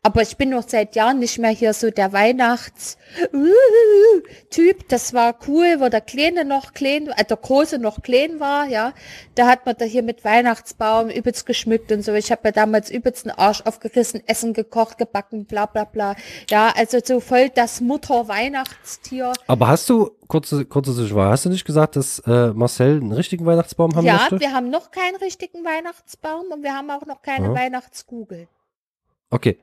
Aber ich bin noch seit Jahren nicht mehr hier so der Weihnachts-Typ. Das war cool, wo der Kleine noch klein, äh, der Große noch klein war, ja. Da hat man da hier mit Weihnachtsbaum übelst geschmückt und so. Ich habe ja damals übelst den Arsch aufgerissen, Essen gekocht, gebacken, bla bla bla. Ja, also so voll das Mutter-Weihnachtstier. Aber hast du, kurze, kurze Zwischenfrage, hast du nicht gesagt, dass äh, Marcel einen richtigen Weihnachtsbaum haben ja, möchte? wir haben noch keinen richtigen Weihnachtsbaum und wir haben auch noch keine Ja. Weihnachtskugel. Okay.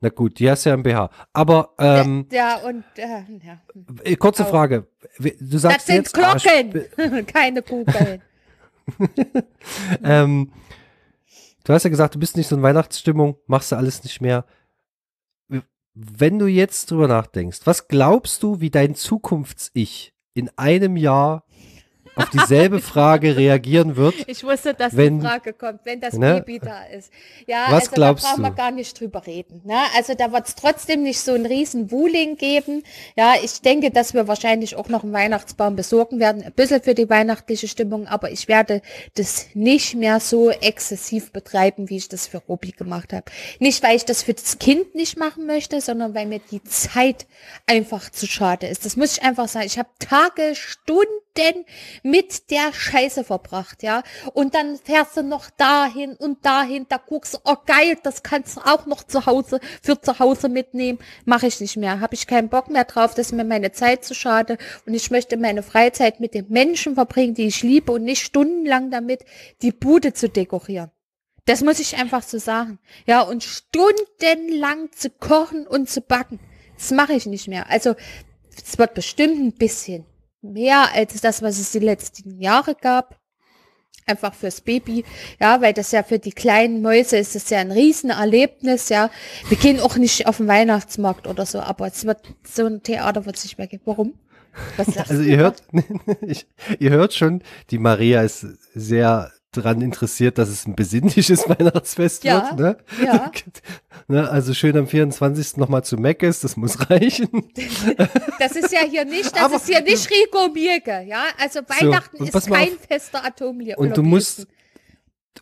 Na gut, die hast ja im BH. Aber ähm, ja, und äh, ja. äh, kurze Au. Frage. Du Das sagst sind jetzt Arsch- Glocken, keine Kugeln. Ähm, du hast ja gesagt, du bist nicht so in Weihnachtsstimmung, machst du alles nicht mehr. Wenn du jetzt drüber nachdenkst, was glaubst du, wie dein Zukunfts-Ich in einem Jahr auf dieselbe Frage reagieren wird? Ich wusste, dass Wenn- die Frage kommt, wenn das Ne? Baby da ist. Ja, Was also glaubst da brauchen wir gar nicht drüber reden. Ne? Also da wird es trotzdem nicht so ein riesen Wuling geben. Ja, ich denke, dass wir wahrscheinlich auch noch einen Weihnachtsbaum besorgen werden. Ein bisschen für die weihnachtliche Stimmung, aber ich werde das nicht mehr so exzessiv betreiben, wie ich das für Robi gemacht habe. Nicht, weil ich das für das Kind nicht machen möchte, sondern weil mir die Zeit einfach zu schade ist. Das muss ich einfach sagen. Ich habe Tage, Stunden mit der Scheiße verbracht, ja. Und dann fährst du noch dahin und dahin, da guckst du, oh geil, das kannst du auch noch zu Hause, für zu Hause mitnehmen. Mache ich nicht mehr. Habe ich keinen Bock mehr drauf, das ist mir meine Zeit zu schade. Und ich möchte meine Freizeit mit den Menschen verbringen, die ich liebe und nicht stundenlang damit, die Bude zu dekorieren. Das muss ich einfach so sagen. Ja, und stundenlang zu kochen und zu backen. Das mache ich nicht mehr. Also, es wird bestimmt ein bisschen mehr als das, was es die letzten Jahre gab. Einfach fürs Baby, ja, weil das ja für die kleinen Mäuse ist das ja ein Riesenerlebnis, ja. Wir gehen auch nicht auf den Weihnachtsmarkt oder so, aber es wird so ein Theater wird es nicht mehr geben. Warum? Also ihr hört, ich, ihr hört schon, die Maria ist sehr daran interessiert, dass es ein besinnliches Weihnachtsfest Ja, wird. Ne? ja. ne? Also schön am 24. nochmal zu Meckes, das muss reichen. Das ist ja hier nicht, das Aber- ist hier nicht Rico Mirke, ja. Also Weihnachten und ist kein auf. fester Atomlier. Und du musst,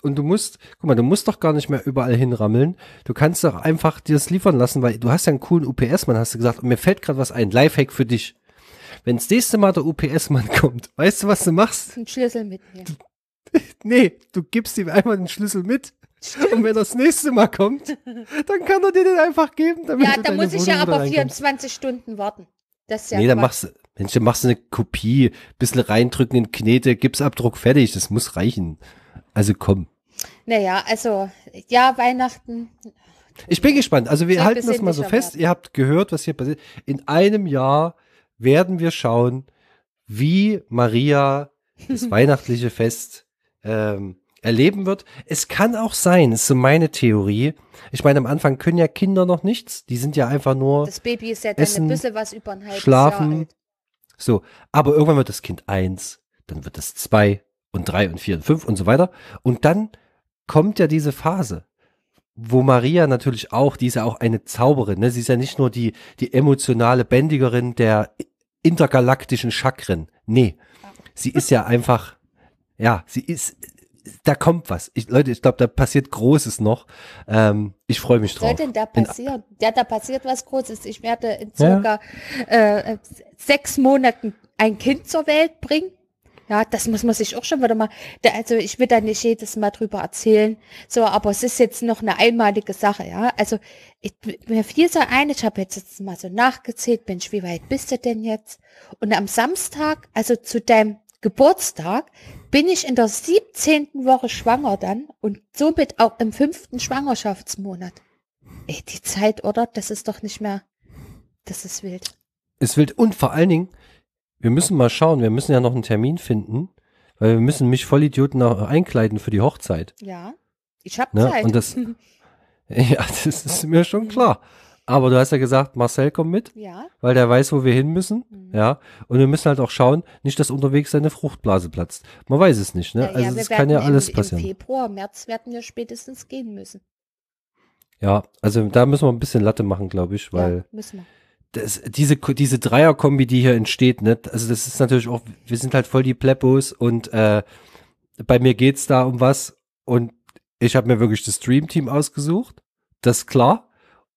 und du musst, guck mal, du musst doch gar nicht mehr überall hinrammeln. Du kannst doch einfach dir das liefern lassen, weil du hast ja einen coolen UPS-Mann, hast du gesagt. Und mir fällt gerade was ein, Lifehack für dich. Wenn das nächste Mal der UPS-Mann kommt, weißt du, was du machst? einen Schlüssel mitnehmen. Nee, du gibst ihm einmal den Schlüssel mit. Und wenn er das nächste Mal kommt, dann kann er dir den einfach geben, damit Ja, da muss ich Wohnung ja aber reinkommst. 24 Stunden warten. Das ist ja nee, dann machst du, Mensch, dann machst du eine Kopie, bisschen reindrücken in Knete, Gipsabdruck, fertig, das muss reichen. Also komm. Naja, also, ja, Weihnachten. Ich bin gespannt. Also wir halten das mal so fest. werden. Ihr habt gehört, was hier passiert. In einem Jahr werden wir schauen, wie Maria das weihnachtliche Fest ähm, erleben wird. Es kann auch sein, ist so meine Theorie. Ich meine, am Anfang können ja Kinder noch nichts. Die sind ja einfach nur Das Baby ist ja dann Essen, ein bisschen was über ein halbes schlafen. Jahr alt. so. Aber irgendwann wird das Kind eins, dann wird es zwei und drei und vier und fünf und so weiter. Und dann kommt ja diese Phase, wo Maria natürlich auch, die ist ja auch eine Zauberin, ne? Sie ist ja nicht nur die, die emotionale Bändigerin der intergalaktischen Chakren. Nee. Sie ist ja einfach, ja, sie ist, da kommt was. Ich, Leute, ich glaube, da passiert Großes noch. Ähm, ich freue mich Was soll drauf. denn da In- passieren? Ja, da passiert was Großes. Ich werde in circa äh, äh, sechs Monaten ein Kind zur Welt bringen. Ja, das muss man sich auch schon wieder mal, da, also ich will da nicht jedes Mal drüber erzählen, so, aber es ist jetzt noch eine einmalige Sache, ja. Also ich, mir fiel so ein, ich habe jetzt, jetzt mal so nachgezählt, Mensch, wie weit bist du denn jetzt? Und am Samstag, also zu deinem Geburtstag, bin ich in der 17. Woche schwanger dann und somit auch im fünften Schwangerschaftsmonat. Ey, die Zeit, oder? Das ist doch nicht mehr, das ist wild. Es wild und vor allen Dingen, wir müssen mal schauen, wir müssen ja noch einen Termin finden, weil wir müssen mich Vollidioten auch einkleiden für die Hochzeit. Ja, ich habe Ne? Zeit. Und das, ja, das ist mir schon klar. Aber du hast ja gesagt, Marcel kommt mit, ja, weil der weiß, wo wir hin müssen. Mhm. Ja. Und wir müssen halt auch schauen, nicht, dass unterwegs seine Fruchtblase platzt. Man weiß es nicht, ne? ja, also es kann ja alles im, passieren. Im Februar, März werden wir spätestens gehen müssen. Ja, also da müssen wir ein bisschen Latte machen, glaube ich, weil ja, das, diese, diese Dreierkombi, die hier entsteht, ne, also das ist natürlich auch, wir sind halt voll die Pleppos und äh, bei mir geht's da um was und ich habe mir wirklich das Stream-Team ausgesucht. Das ist klar.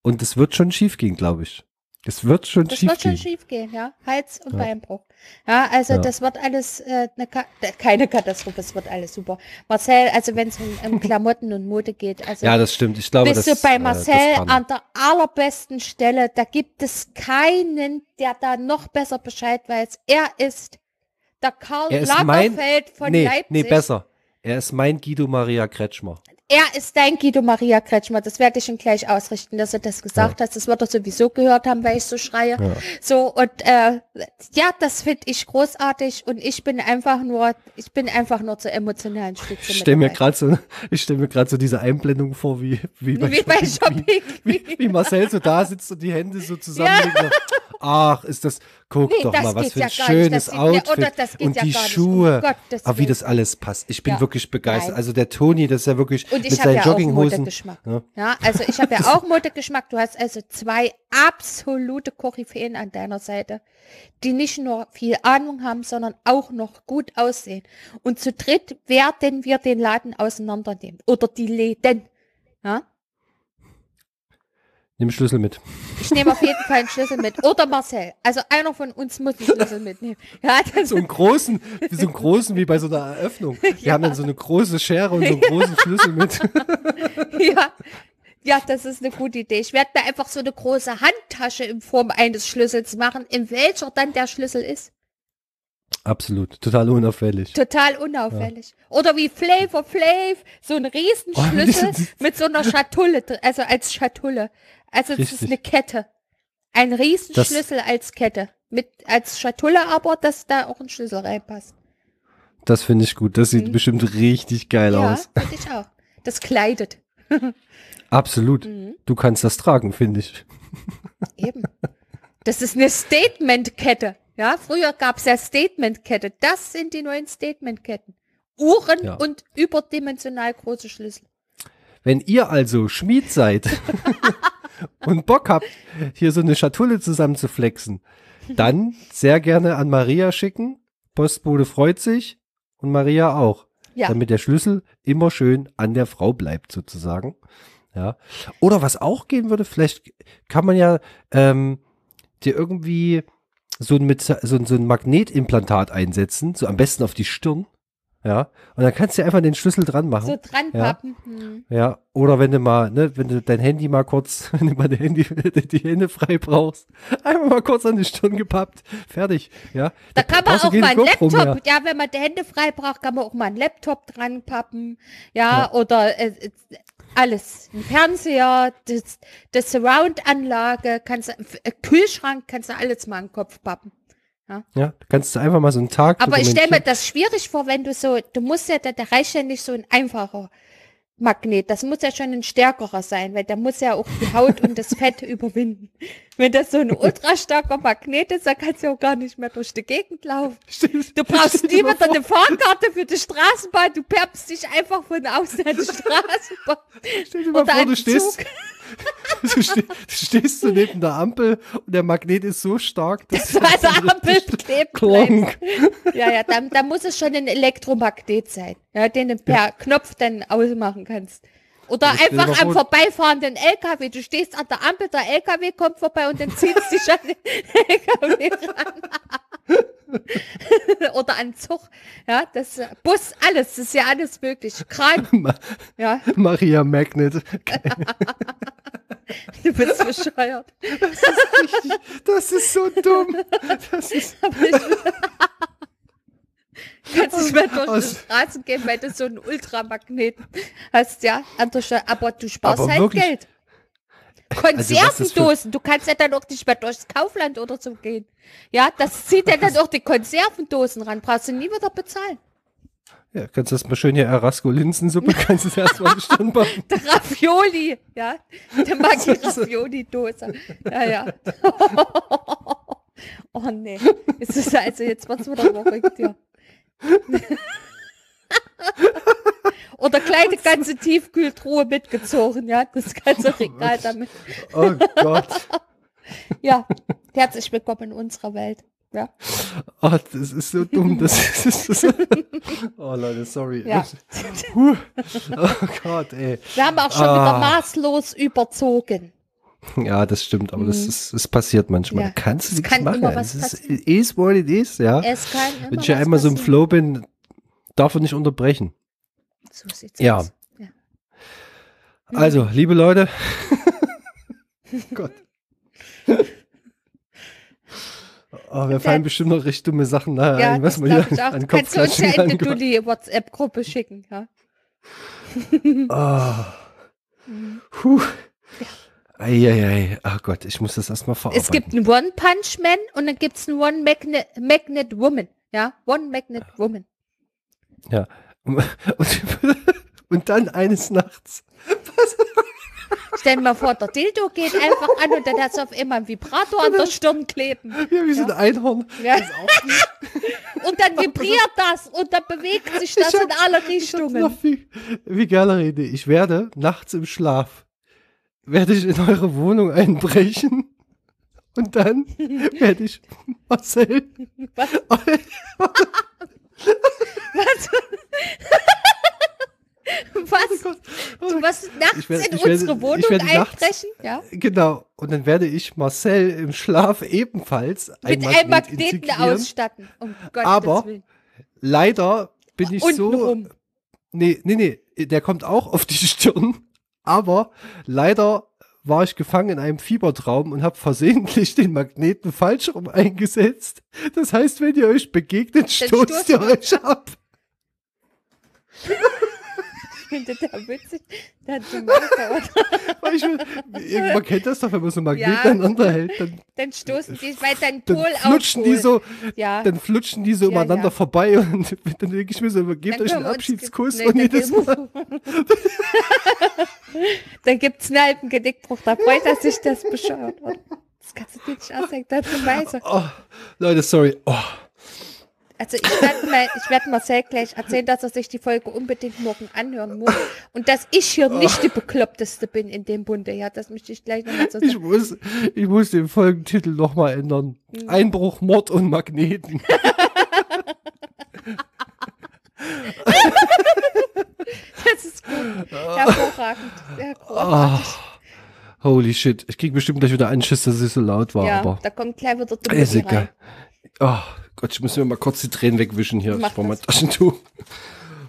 Und es wird schon schief gehen, glaube ich. Es wird schon Das schief wird schon gehen. schief gehen, ja. Hals- und Ja. Beinbruch. Ja, also Ja. das wird alles äh, ne Ka äh, keine Katastrophe, es wird alles super. Marcel, also wenn es um, um Klamotten und Mode geht, also Ja, das stimmt. Ich glaube, bist das, du bei äh, Marcel kann. an der allerbesten Stelle. Da gibt es keinen, der da noch besser Bescheid weiß. Er ist der Karl Er ist mein- Lagerfeld von nee, Leipzig. nee, besser. Er ist mein Guido Maria Kretschmer. Er ist dein Guido Maria Kretschmer. Das werde ich ihm gleich ausrichten, dass er das gesagt hat. Das wird er sowieso gehört haben, weil ich so schreie. So, und äh, ja, das finde ich großartig und ich bin einfach nur, ich bin einfach nur zur emotionalen Stütze. Ich stelle mir gerade so, ich stelle mir gerade so diese Einblendung vor, wie, wie, bei, Wie bei Shopping, Shopping. wie, wie, wie Marcel so da sitzt und die Hände so zusammenlegt. und, Ach, ist das, guck Nee, doch das mal, was für ja ein nicht. schönes nee, Outfit oder das geht und ja die nicht. Um Schuhe. Gottes Aber wie Willen. das alles passt. Ich bin Ja. wirklich begeistert. Nein. Also der Toni, das ist ja wirklich Und mit seinen ja auch Jogginghosen. Modegeschmack. Ja. Ja, also ich habe ja auch Modegeschmack. Du hast also zwei absolute Koryphäen an deiner Seite, die nicht nur viel Ahnung haben, sondern auch noch gut aussehen. Und zu dritt werden wir den Laden auseinandernehmen. Oder die Läden. Ja? Nimm Schlüssel mit. Ich nehme auf jeden Fall einen Schlüssel mit. Oder Marcel. Also einer von uns muss einen Schlüssel mitnehmen. Ja, So einen großen, wie so einen großen wie bei so einer Eröffnung. Wir haben dann so eine große Schere und so einen großen Schlüssel mit. Ja. Ja, das ist eine gute Idee. Ich werde mir einfach so eine große Handtasche in Form eines Schlüssels machen, in welcher dann der Schlüssel ist. Absolut, total unauffällig. Total unauffällig. Oder wie Flavor Flav, so ein Riesenschlüssel Oh, mit so einer Schatulle, also als Schatulle. Also das ist Richtig. eine Kette. Ein Riesenschlüssel als Kette. Mit, als Schatulle aber, dass da auch ein Schlüssel reinpasst. Das finde ich gut. Das sieht bestimmt richtig geil Mhm. Ja, aus. finde ich auch. Das kleidet. Absolut. Mhm. Du kannst das tragen, finde ich. Eben. Das ist eine Statement-Kette. Ja, früher gab es ja Statement-Kette. Das sind die neuen Statement-Ketten. Uhren Ja. und überdimensional große Schlüssel. Wenn ihr also Schmied seid und Bock habt, hier so eine Schatulle zusammen zu flexen, dann sehr gerne an Maria schicken. Postbote freut sich und Maria auch. Ja. Damit der Schlüssel immer schön an der Frau bleibt, sozusagen. Ja. Oder was auch gehen würde, vielleicht kann man ja ähm, dir irgendwie so ein, mit, so, ein- so ein Magnetimplantat einsetzen, so am besten auf die Stirn. Ja. Und dann kannst du einfach den Schlüssel dran machen. So dran pappen. Hm. Ja, oder wenn du mal, ne, wenn du dein Handy mal kurz, wenn du mal dein Handy, die Hände frei brauchst, einfach mal kurz an die Stirn gepappt, fertig, ja. Da kann man auch mal einen Laptop, mehr. ja, wenn man die Hände frei braucht, kann man auch mal einen Laptop dran pappen. Ja, oder äh, äh, alles. Ein Fernseher, das, das Surround-Anlage, kannst äh, Kühlschrank, kannst du alles mal an den Kopf pappen. Ja, kannst du einfach mal so einen Tag Aber ich stelle mir das schwierig vor, wenn du so, du musst ja, da, da reicht ja nicht so ein einfacher Magnet. Das muss ja schon ein stärkerer sein, weil der muss ja auch die Haut und das Fett überwinden. Wenn das so ein ultra starker Magnet ist, dann kannst du auch gar nicht mehr durch die Gegend laufen. Du brauchst nie mal wieder eine Fahrkarte für die Straßenbahn. Du peppst dich einfach von außen an die Straßenbahn. Stell dir mal vor, du stehst, Zug. du, ste du stehst so neben der Ampel und der Magnet ist so stark, dass So an der Ampel kleben Klonk. Ja, ja, dann, dann muss es schon ein Elektromagnet sein, ja, den du per Knopf dann ausmachen kannst. Oder dir einfach am vor- vorbeifahrenden LKW. Du stehst an der Ampel, der LKW kommt vorbei und dann ziehst du dich an den LKW ran. Oder an Zug. Ja, das Bus, alles, das ist ja alles möglich. Kran, Ma ja, Maria Magnet. Du bist bescheuert. Das ist so dumm. Das ist, kannst nicht mehr durch die Aus- Straßen gehen, weil du so einen Ultramagnet hast, ja. Stelle. Aber du sparst Aber halt wirklich- Geld. Also das Konservendosen, du kannst ja dann auch nicht mehr durchs Kaufland oder so gehen. Ja, das zieht ja dann auch die Konservendosen ran, brauchst du nie wieder bezahlen. Ja, kannst du das mal schön hier Erasco Linsensuppe, kannst du das erstmal bestimmt machen. Der Raffioli, ja, der Maggi Raffioli-Dose. Ja, ja. Oh nee, es ist also, jetzt wird's wieder verrückt, ja. Oder kleine ganze Tiefkühltruhe mitgezogen, ja, das ganze Regal damit. Oh Gott. Ja, herzlich willkommen in unserer Welt. Ja. Oh, das ist so dumm. Das ist, das ist Oh Leute, sorry. Ja. Oh Gott, ey. Wir haben auch schon Ah. wieder maßlos überzogen. Ja, das stimmt, aber das ist, das passiert manchmal. Mhm. Ja. Da kannst du Es nichts kann machen. das ist, is what it is, ja. Es Wenn ich ja einmal so im. Flow bin, darf er nicht unterbrechen. So sieht's Ja. aus. Ja. Also, liebe Leute. Gott. Oh, wir fallen bestimmt noch recht dumme Sachen nachher Ja, ein, was glaube hier ich auch. an Du kannst uns ja in angemacht- Dulli WhatsApp-Gruppe schicken. Ja. Ah. Puh. Eieiei. Ach Gott, ich muss das erstmal verarbeiten. Es gibt einen One-Punch-Man und dann gibt es einen One-Magnet Magnet Woman. Ja, One-Magnet Woman. Ja. Und, und dann eines Nachts. Stell dir mal vor, der Dildo geht einfach an und dann hat es auf einmal einen Vibrator an der Stirn kleben. Ja, wie so ein Einhorn. Ja. Und dann vibriert das und dann bewegt sich das hab- in alle Richtungen. wie, wie geile Rede. Ich werde nachts im Schlaf, werde ich in eure Wohnung einbrechen. Und dann werde ich Marcel. Was? Was? Du was nachts Ich werde- in werde- unsere Wohnung werde nachts- einbrechen? Ja. Genau. Und dann werde ich Marcel im Schlaf ebenfalls ein Mit einem Magnet Magneten integrieren. ausstatten. Um Aber. Leider bin ich so. Untenrum. Nee, nee, nee, der kommt auch auf die Stirn. Aber leider war ich gefangen in einem Fiebertraum und habe versehentlich den Magneten falsch rum eingesetzt. Das heißt, wenn ihr euch begegnet, stoßt ihr euch ab. Finde das witzig. Dann, du Meister, oder? Weil irgendwann kennt das doch, wenn man so einen Magnet Ja. aneinander hält, dann, dann stoßen die, dein dann Pol flutschen die aufholt. so, Ja. dann flutschen die so Ja, umeinander ja. vorbei und dann denke ich mir so, gebt Dann euch einen Abschiedskuss Nee, und dann jedes Mal. Dann gibt's einen halben Genickbruch. Da freut er sich, das bescheuert. Das kannst du dir nicht ausdenken. Das ist. Oh, Leute, sorry. Oh. Also ich werde mal, ich werde Marcel gleich erzählen, dass er sich die Folge unbedingt morgen anhören muss. Und dass ich hier nicht die Bekloppteste bin in dem Bunde. Ja, das möchte ich gleich nochmal so Ich sagen. muss, ich muss den Folgentitel nochmal ändern. Mhm. Einbruch, Mord und Magneten. Das ist gut. Hervorragend. Ah, großartig. holy shit. Ich krieg bestimmt gleich wieder einen Schiss, dass es so laut war, ja, aber da kommt gleich wieder der ist egal. Oh Gott, ich muss mir mal kurz die Tränen wegwischen hier. Mach ich brauche das. Taschentuch.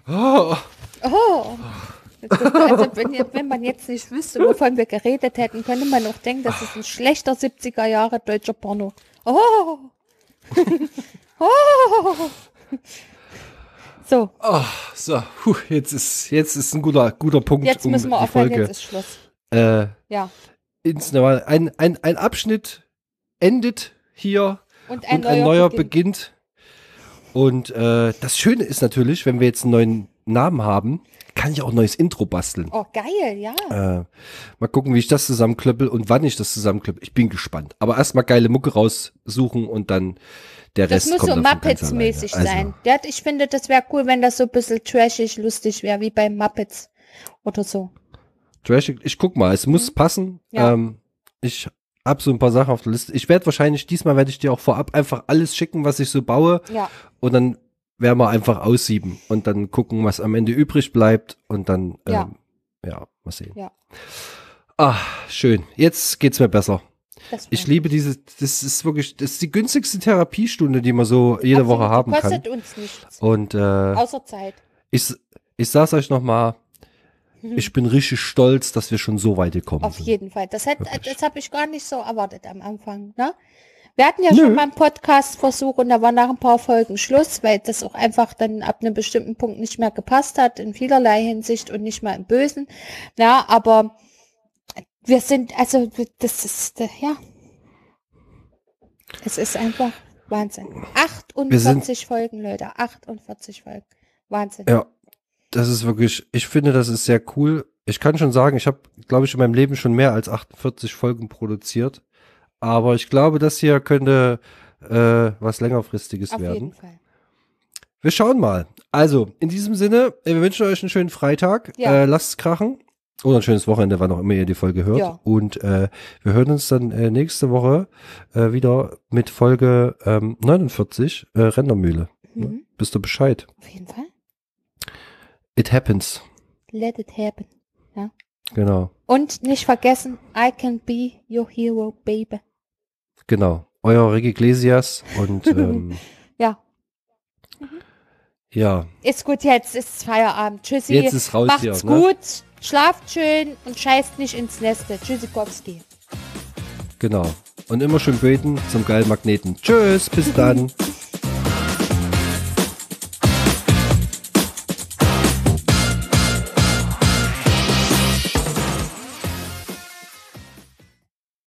Oh, Oh. Also wenn, wenn man jetzt nicht wüsste, wovon wir geredet hätten, könnte man auch denken, das ist ein schlechter 70er Jahre deutscher Porno. Oh. oh. So, oh, so, puh, jetzt ist, jetzt ist ein guter, guter Punkt, jetzt müssen wir aufhören, Folge jetzt ist Schluss. äh, Ja. ins. Ein, ein, ein Abschnitt endet hier Und ein und ein neuer, neuer Beginn. beginnt. Und äh, das Schöne ist natürlich, wenn wir jetzt einen neuen Namen haben, kann ich auch ein neues Intro basteln. Oh, geil, ja. Äh, mal gucken, wie ich das zusammenklöppel und wann ich das zusammenklöppel. Ich bin gespannt. Aber erstmal geile Mucke raussuchen und dann der Das Rest muss kommt so Muppets-mäßig alleine. sein. Ja, ich finde, das wäre cool, wenn das so ein bisschen trashig, lustig wäre, wie bei Muppets oder so. Trashig, ich guck mal, es muss passen. Mhm. Ja. Ähm, ich hab so ein paar Sachen auf der Liste. Ich werde wahrscheinlich, diesmal werde ich dir auch vorab einfach alles schicken, was ich so baue. Ja. Und dann werden wir einfach aussieben und dann gucken, was am Ende übrig bleibt und dann, ähm, Ja. ja, mal sehen. Ja. Ah, schön. Jetzt geht's mir besser. Ich liebe diese, das ist wirklich, das ist die günstigste Therapiestunde, die man so jede Absolut, Woche haben kann. Kostet uns nichts. Und äh, Außer Zeit. ich, ich sag's euch nochmal, ich bin richtig stolz, dass wir schon so weit gekommen Auf sind. jeden Fall. Das, hätte- das habe ich gar nicht so erwartet am Anfang. Ne? Wir hatten ja Nö. schon mal einen Podcast-Versuch und da war nach ein paar Folgen Schluss, weil das auch einfach dann ab einem bestimmten Punkt nicht mehr gepasst hat, in vielerlei Hinsicht und nicht mal im Bösen. Ja, aber wir sind, also das ist, äh, ja, es ist einfach Wahnsinn. 48 Folgen, Leute, 48 Folgen. Wahnsinn. Ja, das ist wirklich, ich finde, das ist sehr cool. Ich kann schon sagen, ich habe, glaube ich, in meinem Leben schon mehr als 48 Folgen produziert. Aber ich glaube, das hier könnte äh, was längerfristiges Auf werden. jeden Fall. Wir schauen mal. Also, in diesem Sinne, wir wünschen euch einen schönen Freitag. Ja. Äh, lasst es krachen. Oder ein schönes Wochenende, wann auch immer ihr die Folge hört. Ja. Und äh, wir hören uns dann äh, nächste Woche äh, wieder mit Folge ähm, 49, äh, Rendermühle. Mhm. Bist du Bescheid? Auf jeden Fall. It happens. Let it happen. Genau, Und nicht vergessen, I can be your hero, baby. genau. Euer Rick Iglesias und ähm, Ja, ja, ist gut jetzt, ist Feierabend. Tschüssi. Jetzt ist raus Macht's hier, ne? gut. Schlaft schön und scheißt nicht ins Neste. Tschüssikowski. genau. Und immer schön beten zum geilen Magneten. Tschüss, bis dann.